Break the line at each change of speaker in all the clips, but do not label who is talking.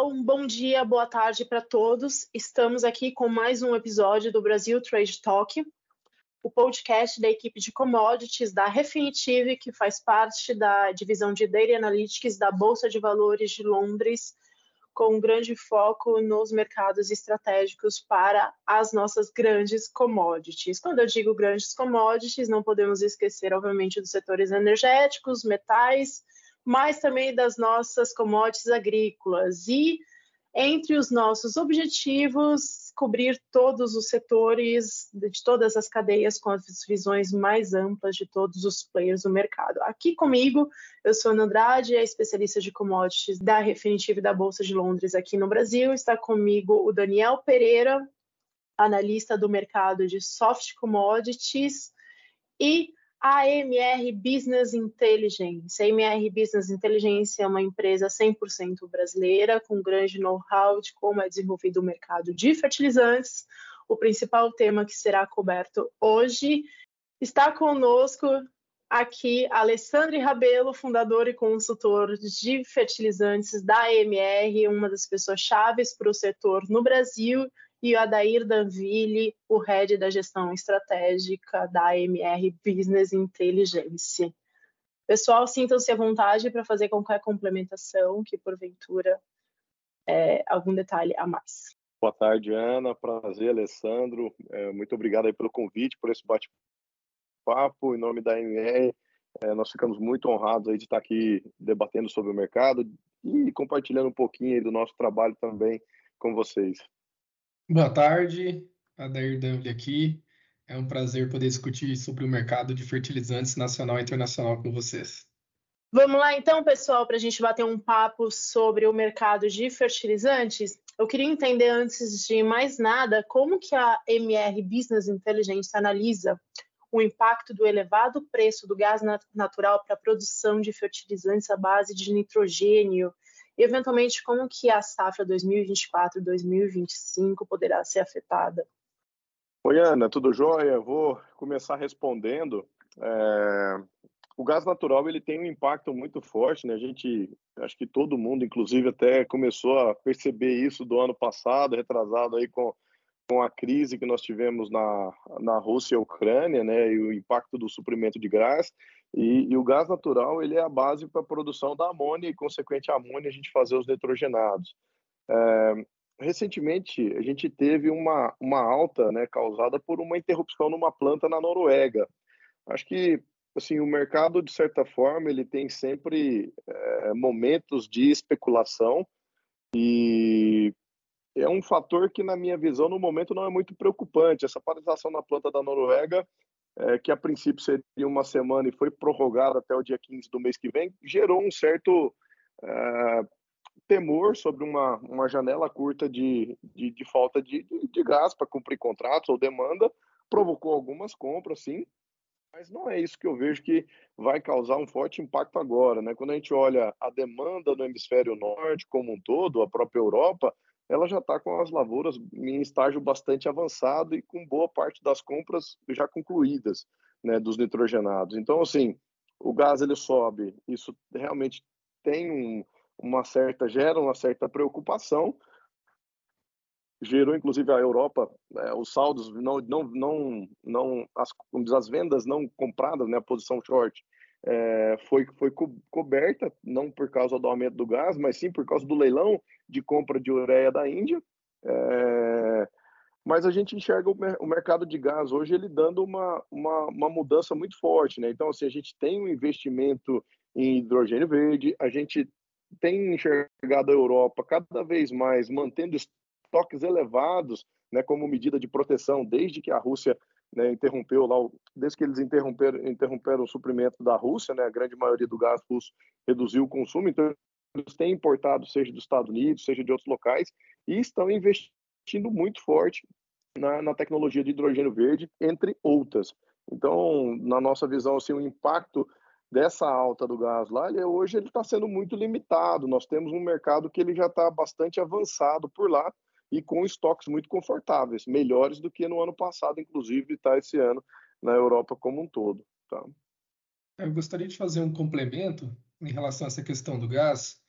pessoal, um bom dia, boa tarde para todos. Estamos aqui com mais um episódio do Brasil Trade Talk, o podcast da equipe de commodities da Refinitiv, que faz parte da divisão de Data Analytics da Bolsa de Valores de Londres, com um grande foco nos mercados estratégicos para as nossas grandes commodities. Quando eu digo grandes commodities, não podemos esquecer, obviamente, dos setores energéticos, metais, mas também das nossas commodities agrícolas. E entre os nossos objetivos, cobrir todos os setores de todas as cadeias com as visões mais amplas de todos os players do mercado. Aqui comigo, eu sou Ana Andrade, a especialista de commodities da Refinitiv da Bolsa de Londres aqui no Brasil. Está comigo o Daniel Pereira, analista do mercado de soft commodities, e AMR Business Intelligence. A AMR Business Intelligence é uma empresa 100% brasileira, com grande know-how de como é desenvolvido o mercado de fertilizantes. O principal tema que será coberto hoje está conosco aqui Alessandro Rabelo, fundador e consultor de fertilizantes da AMR, uma das pessoas chaves para o setor no Brasil e o Adair Danville, o head da gestão estratégica da AMR Business Intelligence. Pessoal, sintam-se à vontade para fazer qualquer complementação que, porventura, é, algum detalhe a mais.
Boa tarde, Ana. Prazer, Alessandro. É, muito obrigado aí pelo convite, por esse bate-papo. Em nome da AMR, é, nós ficamos muito honrados aí de estar aqui debatendo sobre o mercado e compartilhando um pouquinho do nosso trabalho também com vocês.
Boa tarde, Adair Danville aqui. É um prazer poder discutir sobre o mercado de fertilizantes nacional e internacional com vocês.
Vamos lá então, pessoal, para a gente bater um papo sobre o mercado de fertilizantes. Eu queria entender, antes de mais nada, como que a MR Business Intelligence analisa o impacto do elevado preço do gás natural para a produção de fertilizantes à base de nitrogênio e eventualmente como que a safra 2024-2025 poderá ser afetada?
Oi, Ana, tudo jóia? Vou começar respondendo. É... O gás natural ele tem um impacto muito forte, né? A gente, acho que todo mundo, inclusive, até começou a perceber isso do ano passado, retrasado aí com, com a crise que nós tivemos na, na Rússia e Ucrânia, né? E o impacto do suprimento de gás. E, e, o gás natural ele é a base para a produção da amônia e, consequente, amônia a gente fazer os nitrogenados. É, recentemente, a gente teve uma, uma alta né, causada por uma interrupção numa planta na Noruega. Acho que assim, o mercado, de certa forma, ele tem sempre é, momentos de especulação e é um fator que, na minha visão, no momento não é muito preocupante. Essa paralisação na planta da Noruega é, que a princípio seria uma semana e foi prorrogada até o dia 15 do mês que vem, gerou um certo é, temor sobre uma, uma janela curta de, de, de falta de, de, de gás para cumprir contratos ou demanda, provocou algumas compras, sim, mas não é isso que eu vejo que vai causar um forte impacto agora, né? Quando a gente olha a demanda no hemisfério norte como um todo, a própria Europa, ela já está com as lavouras em estágio bastante avançado e com boa parte das compras já concluídas, né, dos nitrogenados. Então, assim, o gás ele sobe, isso realmente tem um, uma certa gera uma certa preocupação. Gerou inclusive a Europa, né, os saldos não não não não as, as vendas não compradas, né, a posição short é, foi, foi co coberta, não por causa do aumento do gás, mas sim por causa do leilão de compra de ureia da Índia. É, mas a gente enxerga o, mer o, mercado de gás hoje ele dando uma, uma, uma, mudança muito forte. Né? Então, assim, a gente tem um investimento em hidrogênio verde, a gente tem enxergado a Europa cada vez mais mantendo estoques elevados né, como medida de proteção, desde que a Rússia né, interrompeu lá, desde que eles interromperam, interromperam o suprimento da Rússia, né, a grande maioria do gás russo reduziu o consumo, então eles têm importado, seja dos Estados Unidos, seja de outros locais, e estão investindo muito forte na, na tecnologia de hidrogênio verde, entre outras. Então, na nossa visão, assim, o impacto dessa alta do gás lá, ele, hoje ele está sendo muito limitado. Nós temos um mercado que ele já está bastante avançado por lá, e com estoques muito confortáveis, melhores do que no ano passado, inclusive está esse ano na Europa como um todo. Tá?
Eu gostaria de fazer um complemento em relação a essa questão do gás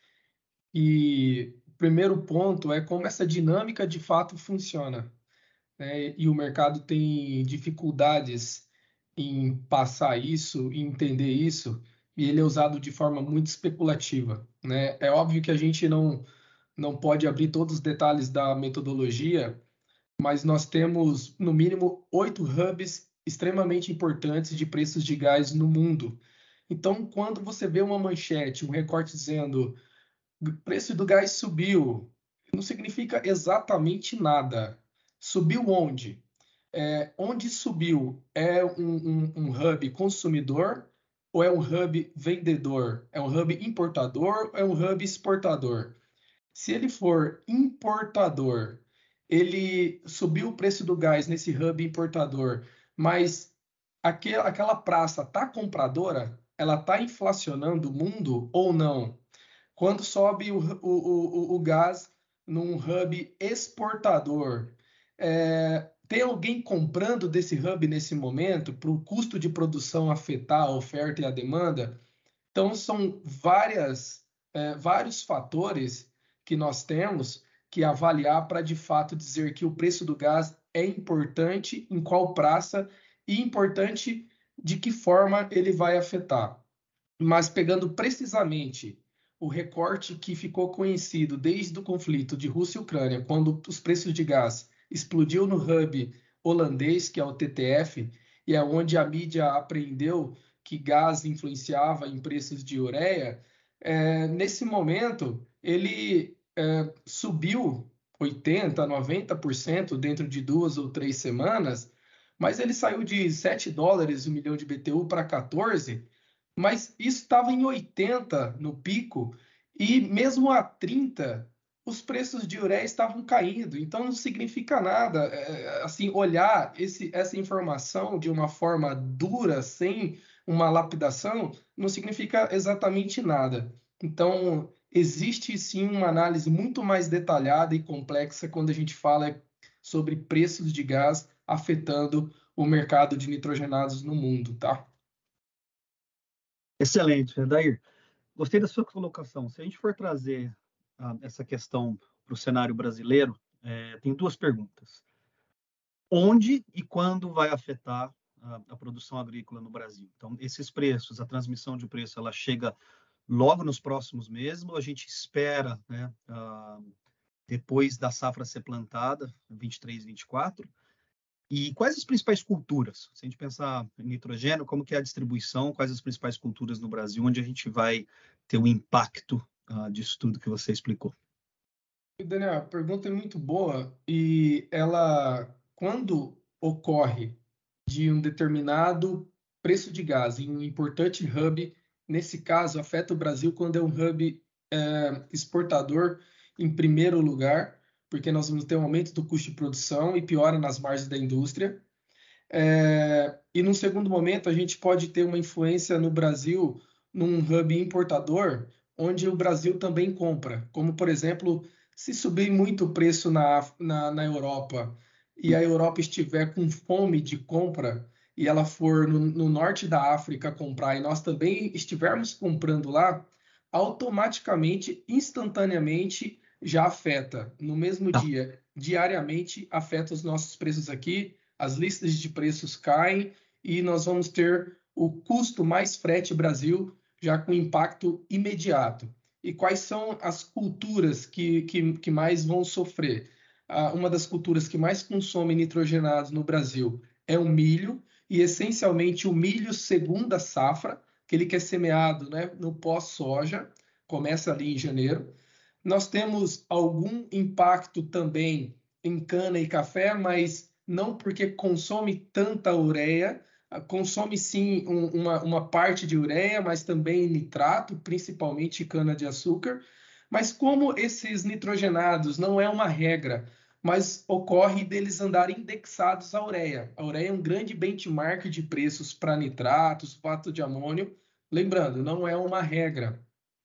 e primeiro ponto é como essa dinâmica de fato funciona. Né? E o mercado tem dificuldades em passar isso, em entender isso, e ele é usado de forma muito especulativa. Né? É óbvio que a gente não, não pode abrir todos os detalhes da metodologia, mas nós temos, no mínimo, oito hubs extremamente importantes de preços de gás no mundo. Então, quando você vê uma manchete, um recorte dizendo preço do gás subiu, não significa exatamente nada. Subiu onde? É, onde subiu? É um, um, um hub consumidor ou é um hub vendedor? É um hub importador ou é um hub exportador? Se ele for importador, ele subiu o preço do gás nesse hub importador, mas aquela, praça está compradora? ela está inflacionando o mundo ou não? Quando sobe o, o, o, o gás num hub exportador, é, tem alguém comprando desse hub nesse momento para o custo de produção afetar a oferta e a demanda? Então, são várias, é, vários fatores que nós temos que avaliar para de fato dizer que o preço do gás é importante, em qual praça e importante de que forma ele vai afetar. Mas pegando precisamente o recorte que ficou conhecido desde o conflito de Rússia e Ucrânia, quando os preços de gás explodiu no hub holandês, que é o TTF, e é onde a mídia aprendeu que gás influenciava em preços de ureia, é, nesse momento ele é, subiu 80%, 90% dentro de duas ou três semanas, mas ele saiu de 7 dólares o milhão de BTU para 14, mas isso estava em 80 no pico, e mesmo a 30, os preços de ureia estavam caindo. Então não significa nada, é, assim, olhar esse, essa informação de uma forma dura, sem uma lapidação, não significa exatamente nada. Então, existe sim uma análise muito mais detalhada e complexa quando a gente fala sobre preços de gás afetando o mercado de nitrogenados no mundo, tá?
Excelente, Dair. Gostei da sua colocação. Se a gente for trazer ah, essa questão para o cenário brasileiro, é, tem duas perguntas. Onde e quando vai afetar a, produção agrícola no Brasil? Então, esses preços, a transmissão de preço, ela chega logo nos próximos meses ou a gente espera né, uh, depois da safra ser plantada, 23, 24? E quais as principais culturas? Se a gente pensar em nitrogênio, como que é a distribuição, quais as principais culturas no Brasil, onde a gente vai ter o impacto uh, disso tudo que você explicou?
Daniel, a pergunta é muito boa e ela, quando ocorre de um determinado preço de gás em um importante hub, nesse caso afeta o Brasil quando é um hub é, exportador em primeiro lugar, porque nós vamos ter um aumento do custo de produção e piora nas margens da indústria. É, e num segundo momento, a gente pode ter uma influência no Brasil num hub importador, onde o Brasil também compra, como por exemplo, se subir muito o preço na, na, na Europa e a Europa estiver com fome de compra e ela for no, no norte da África comprar e nós também estivermos comprando lá, automaticamente, instantaneamente, já afeta no mesmo tá. dia, diariamente afeta os nossos preços aqui, as listas de preços caem e nós vamos ter o custo mais frete Brasil já com impacto imediato. E quais são as culturas que, que, que mais vão sofrer? Ah, uma das culturas que mais consome nitrogenados no Brasil é o milho, e essencialmente o milho segunda safra, que ele que é semeado né, no pós-soja, começa ali em janeiro. Nós temos algum impacto também em cana e café, mas não porque consome tanta ureia, consome sim um, uma, uma parte de ureia, mas também nitrato, principalmente cana-de-açúcar. Mas como esses nitrogenados não é uma regra, mas ocorre deles andarem indexados à ureia. A ureia é um grande benchmark de preços para nitratos, fato de amônio. Lembrando, não é uma regra.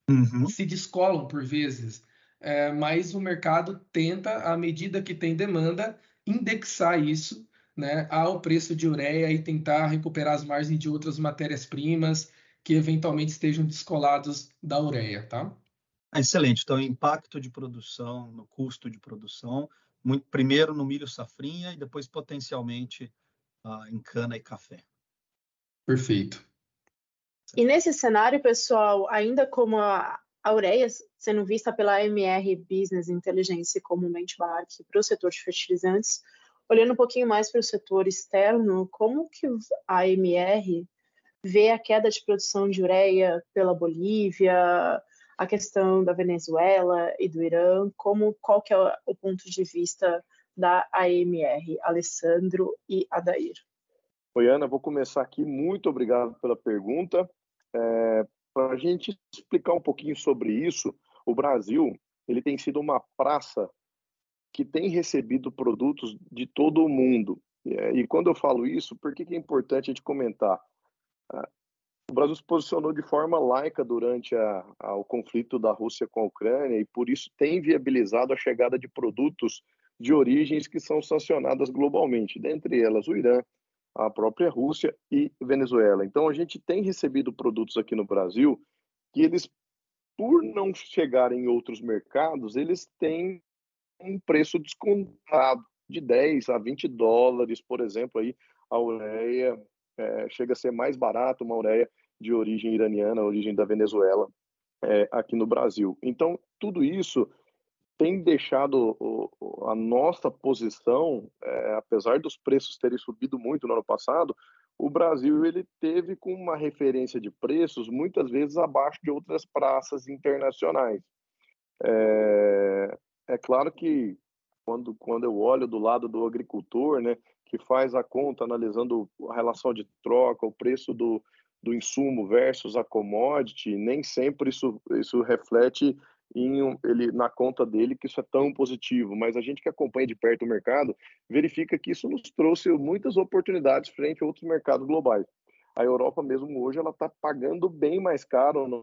Uhum. Se descolam por vezes é, mas o mercado tenta, à medida que tem demanda, indexar isso né, ao preço de ureia e tentar recuperar as margens de outras matérias-primas que eventualmente estejam descolados da ureia, tá?
Excelente. Então, impacto de produção, no custo de produção, muito, primeiro no milho safrinha e depois potencialmente uh, em cana e café.
Perfeito.
E nesse cenário, pessoal, ainda como a, a ureia sendo vista pela MR Business Intelligence como um benchmark para o setor de fertilizantes, olhando um pouquinho mais para o setor externo, como que a MR vê a queda de produção de ureia pela Bolívia, a questão da Venezuela e do Irã, como qual que é o ponto de vista da AMR, Alessandro e Adair.
Oi, Ana, vou começar aqui. Muito obrigado pela pergunta. É, Para a gente explicar um pouquinho sobre isso, o Brasil ele tem sido uma praça que tem recebido produtos de todo o mundo. E quando eu falo isso, por que, é importante a gente comentar? O Brasil se posicionou de forma laica durante a, a, o conflito da Rússia com a Ucrânia e por isso tem viabilizado a chegada de produtos de origens que são sancionadas globalmente, dentre elas o Irã, a própria Rússia e Venezuela. Então a gente tem recebido produtos aqui no Brasil que eles, por não chegarem em outros mercados, eles têm um preço descontado de 10 a 20 dólares, por exemplo, aí a ureia é, chega a ser mais barato uma ureia de origem iraniana, origem da Venezuela, é, aqui no Brasil. Então, tudo isso tem deixado o, a nossa posição, é, apesar dos preços terem subido muito no ano passado, o Brasil ele teve com uma referência de preços muitas vezes abaixo de outras praças internacionais. É, é claro que quando, quando eu olho do lado do agricultor, né, que faz a conta analisando a relação de troca, o preço do, do insumo versus a commodity, nem sempre isso, isso reflete em, ele, na conta dele que isso é tão positivo, mas a gente que acompanha de perto o mercado verifica que isso nos trouxe muitas oportunidades frente a outros mercados globais. A Europa mesmo hoje ela está pagando bem mais caro no,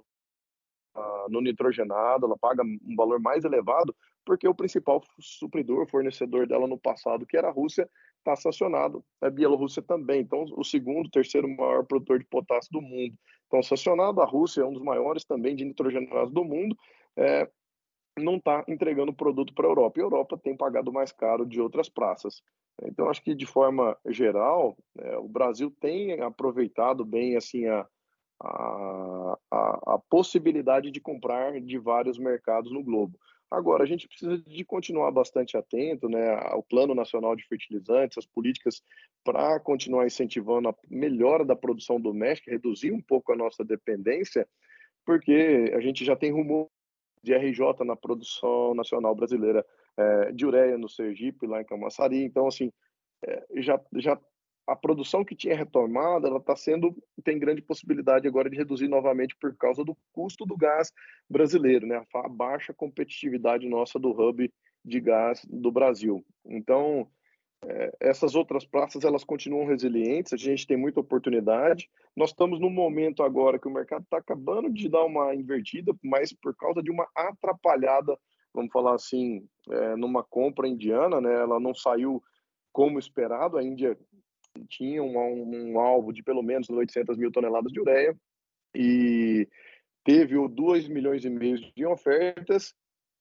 uh, no nitrogenado, ela paga um valor mais elevado porque o principal supridor, fornecedor dela no passado, que era a Rússia, está sancionado. A Bielorrússia também. Então, o segundo, terceiro maior produtor de potássio do mundo. Então, sancionado. A Rússia é um dos maiores também de nitrogenados do mundo. É, não está entregando produto para a Europa. E a Europa tem pagado mais caro de outras praças. Então, acho que de forma geral, é, o Brasil tem aproveitado bem assim a, a, a, a possibilidade de comprar de vários mercados no globo. Agora, a gente precisa de continuar bastante atento né, ao Plano Nacional de Fertilizantes, as políticas para continuar incentivando a melhora da produção doméstica, reduzir um pouco a nossa dependência, porque a gente já tem rumor de RJ na produção nacional brasileira é, de ureia no Sergipe, lá em Camaçari. Então, assim, é, já, já a produção que tinha retomado, ela está sendo tem grande possibilidade agora de reduzir novamente por causa do custo do gás brasileiro, né? A baixa competitividade nossa do hub de gás do Brasil. Então, é, essas outras praças elas continuam resilientes, a gente tem muita oportunidade. Nós estamos num momento agora que o mercado está acabando de dar uma invertida, mas por causa de uma atrapalhada, vamos falar assim, é, numa compra indiana, né? Ela não saiu como esperado. A Índia tinha um, um, alvo de pelo menos 800 mil toneladas de ureia e teve 2 milhões e meio de ofertas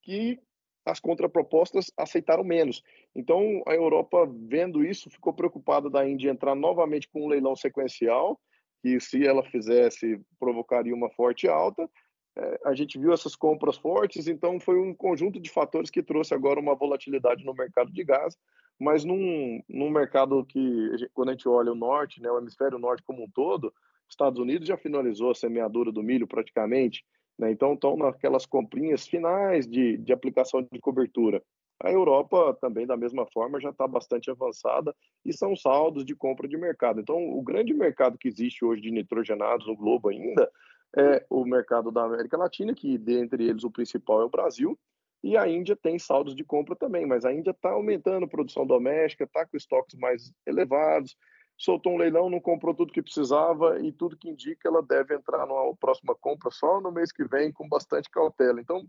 que as contrapropostas aceitaram menos. Então, a Europa, vendo isso, ficou preocupada da Índia entrar novamente com um leilão sequencial, que se ela fizesse, provocaria uma forte alta. É, a gente viu essas compras fortes, então foi um conjunto de fatores que trouxe agora uma volatilidade no mercado de gás, mas num, num mercado que, quando a gente olha o norte, né, o hemisfério norte como um todo, Estados Unidos já finalizou a semeadura do milho praticamente, né, então estão naquelas comprinhas finais de, de aplicação de cobertura. A Europa também, da mesma forma, já está bastante avançada e são saldos de compra de mercado. Então, o grande mercado que existe hoje de nitrogenados no globo ainda é o mercado da América Latina, que dentre eles o principal é o Brasil, e a Índia tem saldos de compra também, mas a Índia está aumentando a produção doméstica, está com estoques mais elevados, soltou um leilão, não comprou tudo que precisava e tudo que indica ela deve entrar numa próxima compra só no mês que vem com bastante cautela. Então,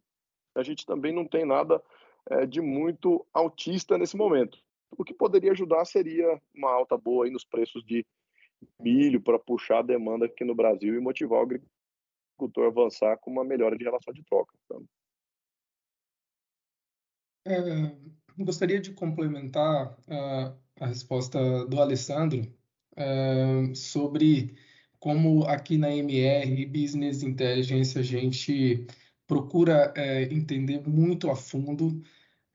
a gente também não tem nada é, de muito altista nesse momento. O que poderia ajudar seria uma alta boa aí nos preços de milho para puxar a demanda aqui no Brasil e motivar o agricultor a avançar com uma melhora de relação de troca. Então,
É, gostaria de complementar uh, a resposta do Alessandro uh, sobre como aqui na MR Business Intelligence a gente procura entender muito a fundo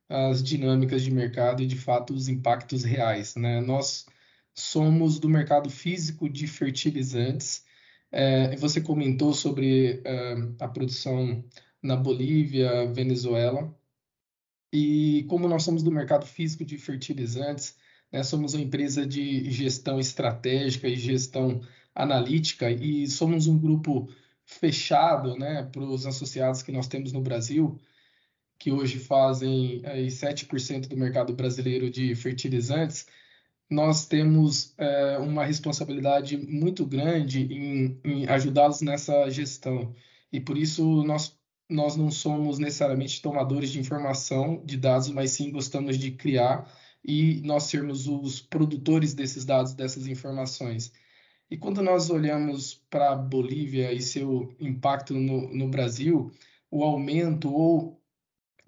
as dinâmicas de mercado e, de fato, os impactos reais. Né? Nós somos do mercado físico de fertilizantes. Você comentou sobre a produção na Bolívia, Venezuela. E como nós somos do mercado físico de fertilizantes, né, somos uma empresa de gestão estratégica e gestão analítica e somos um grupo fechado né, para os associados que nós temos no Brasil que hoje fazem aí, 7% do mercado brasileiro de fertilizantes, nós temos é, uma responsabilidade muito grande em, em ajudá-los nessa gestão. E por isso nós, nós não somos necessariamente tomadores de informação, de dados, mas sim gostamos de criar e nós sermos os produtores desses dados, dessas informações. E quando nós olhamos para a Bolívia e seu impacto no, no Brasil, o aumento ou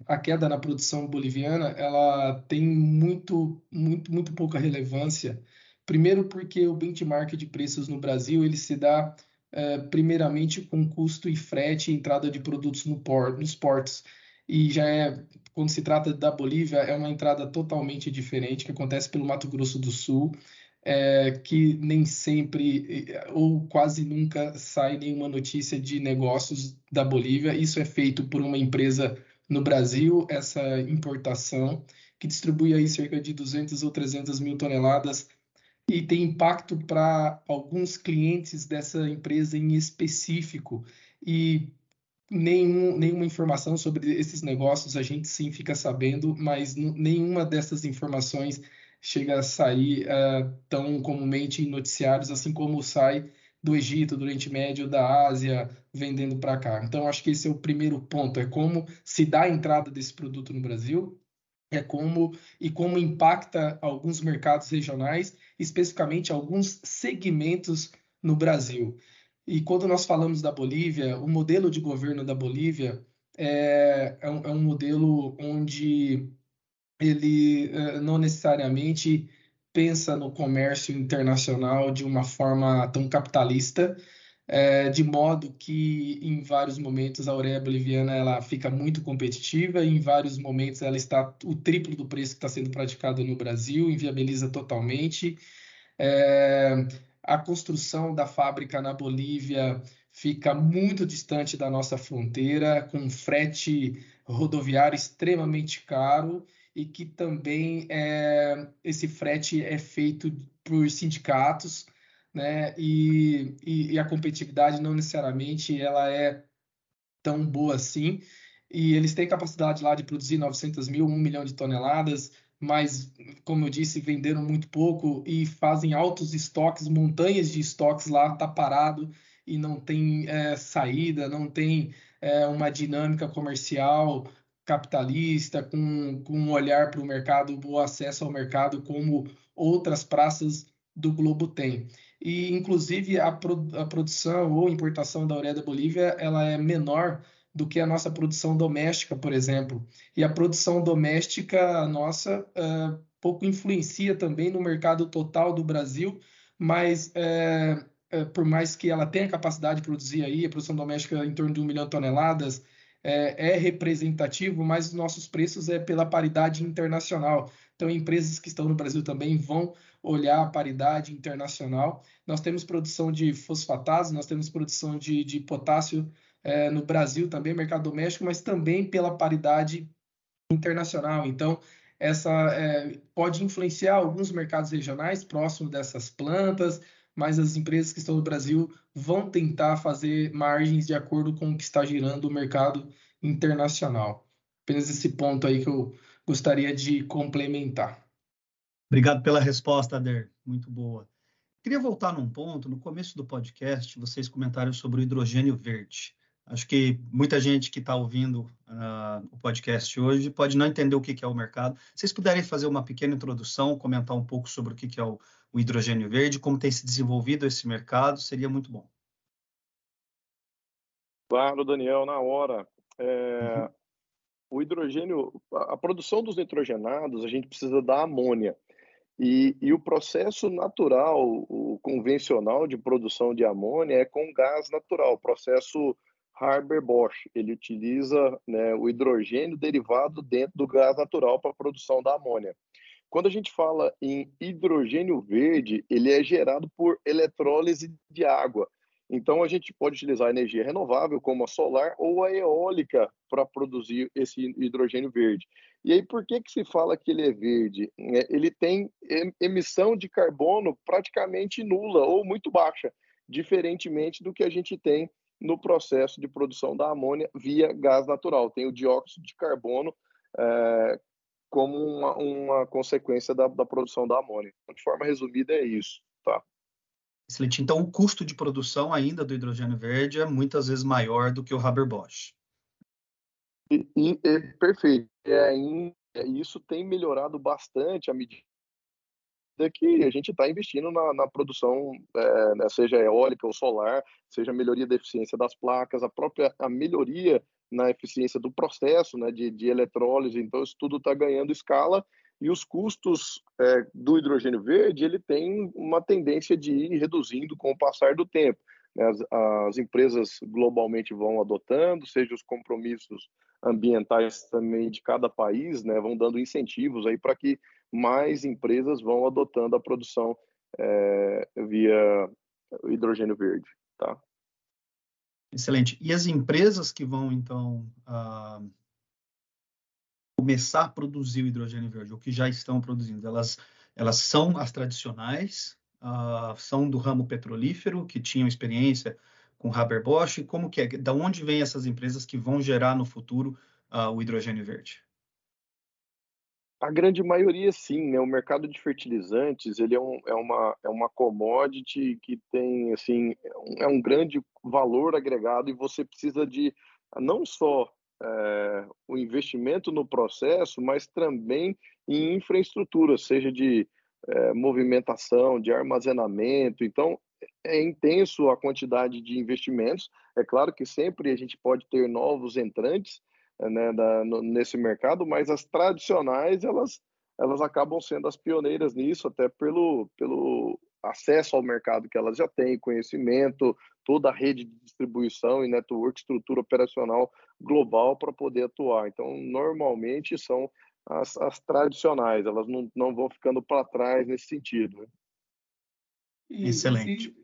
a queda na produção boliviana ela tem muito, muito, muito pouca relevância. Primeiro, porque o benchmark de preços no Brasil ele se dá primeiramente com custo e frete e entrada de produtos no port, nos portos. E já é, quando se trata da Bolívia, é uma entrada totalmente diferente, que acontece pelo Mato Grosso do Sul, é, que nem sempre ou quase nunca sai nenhuma notícia de negócios da Bolívia. Isso é feito por uma empresa no Brasil essa importação, que distribui aí cerca de 200 ou 300 mil toneladas e tem impacto para alguns clientes dessa empresa em específico. E nenhum, nenhuma informação sobre esses negócios a gente sim fica sabendo, mas nenhuma dessas informações chega a sair uh, tão comumente em noticiários, assim como sai do Egito, do Oriente Médio, da Ásia, vendendo para cá. Então, acho que esse é o primeiro ponto, é como se dá a entrada desse produto no Brasil, é como e como impacta alguns mercados regionais, especificamente alguns segmentos no Brasil. E quando nós falamos da Bolívia, o modelo de governo da Bolívia é, é, um, é um modelo onde ele é, não necessariamente pensa no comércio internacional de uma forma tão capitalista, é, de modo que em vários momentos a ureia boliviana ela fica muito competitiva, em vários momentos ela está o triplo do preço que está sendo praticado no Brasil, inviabiliza totalmente. É, a construção da fábrica na Bolívia fica muito distante da nossa fronteira, com frete rodoviário extremamente caro e que também é, esse frete é feito por sindicatos, né? E, e, e, a competitividade não necessariamente ela é tão boa assim. E eles têm capacidade lá de produzir 900 mil, 1 milhão de toneladas, mas, como eu disse, venderam muito pouco e fazem altos estoques, montanhas de estoques lá, tá parado e não tem é, saída, não tem é, uma dinâmica comercial capitalista, com, com um olhar para o mercado, o acesso ao mercado, como outras praças do globo têm. E, inclusive, a, pro, a produção ou importação da ureia da Bolívia ela é menor do que a nossa produção doméstica, por exemplo. E a produção doméstica nossa uh, pouco influencia também no mercado total do Brasil, mas é, é, por mais que ela tenha capacidade de produzir aí, a produção doméstica em torno de um milhão de toneladas, é, é representativo, mas os nossos preços é pela paridade internacional. Então, empresas que estão no Brasil também vão olhar a paridade internacional. Nós temos produção de fosfatados, nós temos produção de, de potássio é, no Brasil também, mercado doméstico, mas também pela paridade internacional. Então, essa é, pode influenciar alguns mercados regionais próximos dessas plantas, mas as empresas que estão no Brasil vão tentar fazer margens de acordo com o que está girando o mercado internacional. Apenas esse ponto aí que eu gostaria de complementar.
Obrigado pela resposta, Ader. Muito boa. Queria voltar num ponto. No começo do podcast, vocês comentaram sobre o hidrogênio verde. Acho que muita gente que está ouvindo uh, o podcast hoje pode não entender o que, que é o mercado. Se vocês puderem fazer uma pequena introdução, comentar um pouco sobre o que, que é o, o hidrogênio verde, como tem se desenvolvido esse mercado, seria muito bom.
Claro, Daniel, na hora. É, uhum. o hidrogênio, a, a produção dos nitrogenados, a gente precisa da amônia. E, e, o processo natural, o convencional de produção de amônia é com gás natural, processo Haber-Bosch. Ele utiliza né, o hidrogênio derivado dentro do gás natural para a produção da amônia. Quando a gente fala em hidrogênio verde, ele é gerado por eletrólise de água. Então, a gente pode utilizar a energia renovável, como a solar ou a eólica, para produzir esse hidrogênio verde. E aí, por que, que se fala que ele é verde? É, ele tem emissão de carbono praticamente nula ou muito baixa, diferentemente do que a gente tem no processo de produção da amônia via gás natural. Tem o dióxido de carbono é, como uma, uma consequência da, da, produção da amônia. De forma resumida, é isso. Tá?
Então, o custo de produção ainda do hidrogênio verde é muitas vezes maior do que o Haber-Bosch.
E, e, é, perfeito. É, isso tem melhorado bastante à medida que a gente está investindo na, na produção, é, né, seja eólica ou solar, seja melhoria da eficiência das placas, a própria a melhoria na eficiência do processo né, de, de eletrólise. Então, isso tudo está ganhando escala e os custos é, do hidrogênio verde ele tem uma tendência de ir reduzindo com o passar do tempo. Né? As, as empresas globalmente vão adotando, seja os compromissos ambientais também de cada país, né, vão dando incentivos aí para que mais empresas vão adotando a produção é, via hidrogênio verde, tá?
Excelente. E as empresas que vão então uh, começar a produzir o hidrogênio verde, ou que já estão produzindo, elas elas são as tradicionais, uh, são do ramo petrolífero que tinham experiência com Haber-Bosch. Como que é? Da onde vêm essas empresas que vão gerar no futuro uh, o hidrogênio verde?
A grande maioria, sim, né? O mercado de fertilizantes, ele é, um, é, uma, é uma commodity que tem, assim, é um grande valor agregado e você precisa de não só é, o investimento no processo, mas também em infraestrutura, seja de é, movimentação, de armazenamento. Então, é intenso a quantidade de investimentos. É claro que sempre a gente pode ter novos entrantes, né, da, no, nesse mercado, mas as tradicionais elas elas acabam sendo as pioneiras nisso, até pelo, pelo acesso ao mercado que elas já têm, conhecimento, toda a rede de distribuição e network, estrutura operacional global para poder atuar. Então, normalmente são as, as tradicionais, elas não, não vão ficando para trás nesse sentido. Né?
Excelente.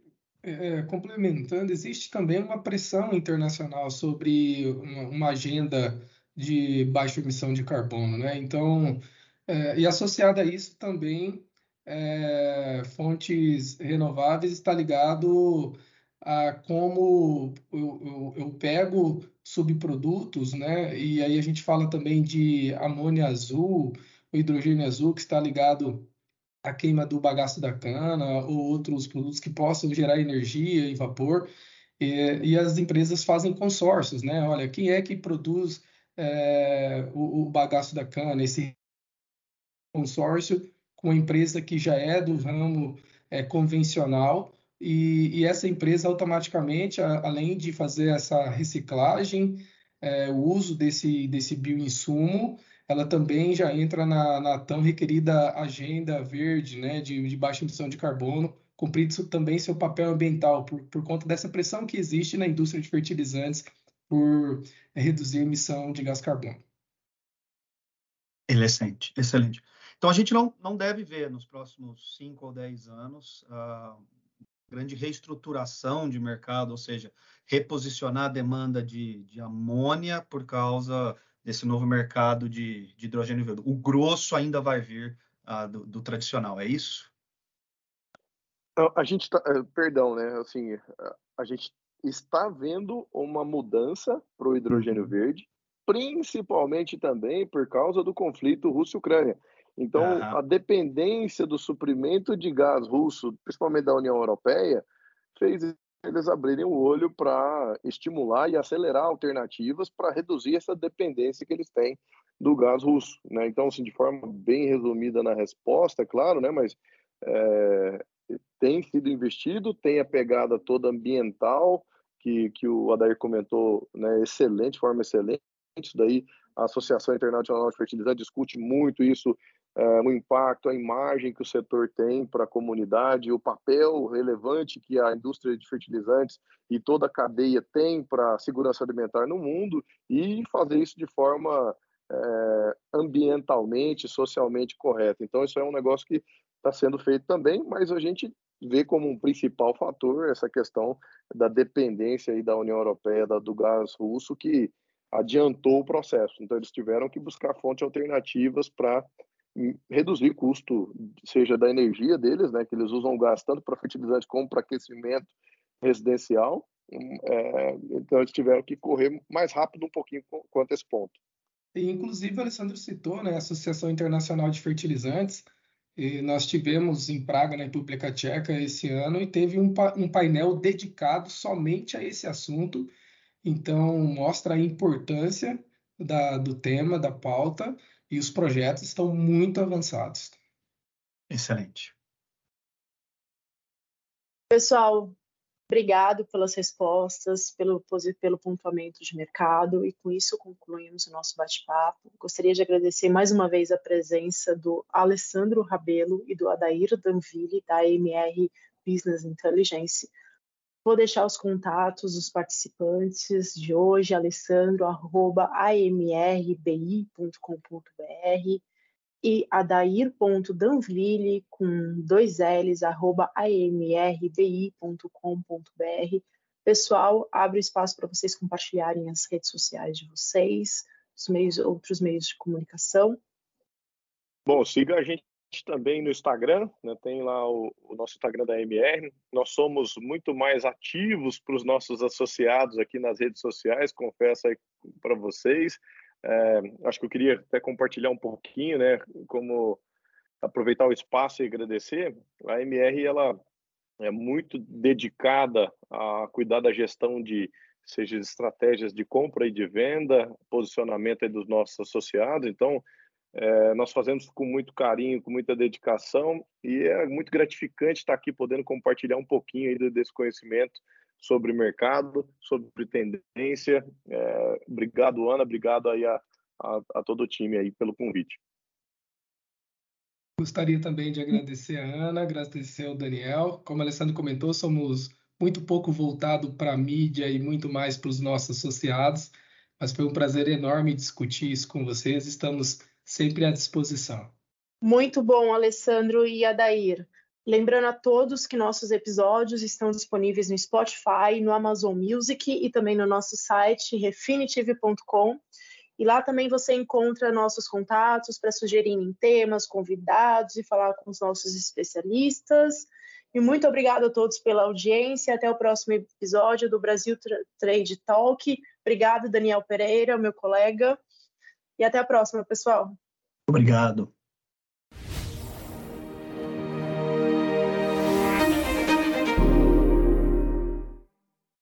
É, complementando, existe também uma pressão internacional sobre uma, uma agenda de baixa emissão de carbono, né? Então, é, e associada a isso também é, fontes renováveis está ligado a como eu, eu, eu, pego subprodutos, né? E aí a gente fala também de amônia azul, o hidrogênio azul que está ligado a queima do bagaço da cana ou outros produtos que possam gerar energia e vapor. E, e as empresas fazem consórcios, né? Olha, quem é que produz é, o, o, bagaço da cana? Esse consórcio com empresa que já é do ramo é, convencional e, e, essa empresa automaticamente, a, além de fazer essa reciclagem, é, o uso desse, desse bioinsumo, ela também já entra na, na tão requerida agenda verde, né, de, de baixa emissão de carbono, cumprindo também seu papel ambiental, por, por conta dessa pressão que existe na indústria de fertilizantes por reduzir a emissão de gás carbono.
Excelente, excelente. Então, a gente não, não deve ver nos próximos 5 ou 10 anos a grande reestruturação de mercado, ou seja, reposicionar a demanda de, de amônia por causa desse novo mercado de, de hidrogênio verde. O grosso ainda vai vir uh, do, do, tradicional, é isso?
A gente tá, eh, perdão, né? Assim, a gente está vendo uma mudança para o hidrogênio uhum. verde, principalmente também por causa do conflito Rússia-Ucrânia. Então, uhum. a dependência do suprimento de gás russo, principalmente da União Europeia, fez eles abrirem o olho para estimular e acelerar alternativas para reduzir essa dependência que eles têm do gás russo. Né? Então, assim, de forma bem resumida na resposta, é claro, né? mas é, tem sido investido, tem a pegada toda ambiental, que, que o Adair comentou, né? excelente, forma excelente, Isso daí, a Associação Internacional de Fertilizantes discute muito isso, é, o impacto, a imagem que o setor tem para a comunidade, o papel relevante que a indústria de fertilizantes e toda a cadeia tem para a segurança alimentar no mundo e fazer isso de forma é, ambientalmente, socialmente correta. Então, isso é um negócio que está sendo feito também, mas a gente vê como um principal fator essa questão da dependência aí da União Europeia da, do gás russo que adiantou o processo. Então eles tiveram que buscar fontes alternativas para reduzir custo, seja da energia deles, né, que eles usam gás tanto para fertilizante como para aquecimento residencial. É, então eles tiveram que correr mais rápido um pouquinho quanto a esse ponto.
E, inclusive, o Alessandro citou né, a Associação Internacional de Fertilizantes, e nós tivemos em Praga, na República Tcheca, esse ano, e teve um, um painel dedicado somente a esse assunto. Então, mostra a importância da, do tema, da pauta, e os projetos estão muito avançados.
Excelente.
Pessoal, Obrigado pelas respostas, pelo, pelo pontuamento de mercado, e com isso concluímos o nosso bate-papo. Gostaria de agradecer mais uma vez a presença do Alessandro Rabelo e do Adair Danville, da AMR Business Intelligence. Vou deixar os contatos dos participantes de hoje, alessandro.amrbi.com.br, e adair.danville com dois L's arroba amrbi.com.br. Pessoal, abre espaço para vocês compartilharem as redes sociais de vocês, os meios, outros meios de comunicação.
Bom, siga a gente também no Instagram, né? tem lá o, o, nosso Instagram da MR. Nós somos muito mais ativos para os nossos associados aqui nas redes sociais, confesso aí para vocês. É, acho que eu queria até compartilhar um pouquinho, né, como aproveitar o espaço e agradecer. A MR ela é muito dedicada a cuidar da gestão de seja estratégias de compra e de venda, posicionamento dos nossos associados. Então, é, nós fazemos com muito carinho, com muita dedicação e é muito gratificante estar aqui podendo compartilhar um pouquinho aí desse conhecimento sobre mercado, sobre tendência. É, obrigado, Ana, obrigado aí a, a, a, todo o time aí pelo convite.
Gostaria também de agradecer a Ana, agradecer ao Daniel. Como o Alessandro comentou, somos muito pouco voltado para a mídia e muito mais para os nossos associados, mas foi um prazer enorme discutir isso com vocês. Estamos sempre à disposição.
Muito bom, Alessandro e Adair. Lembrando a todos que nossos episódios estão disponíveis no Spotify, no Amazon Music e também no nosso site refinitive.com. E lá também você encontra nossos contatos para sugerirem temas, convidados e falar com os nossos especialistas. E muito obrigado a todos pela audiência. Até o próximo episódio do Brasil Trade Talk. Obrigado, Daniel Pereira, meu colega. E até a próxima, pessoal.
Obrigado.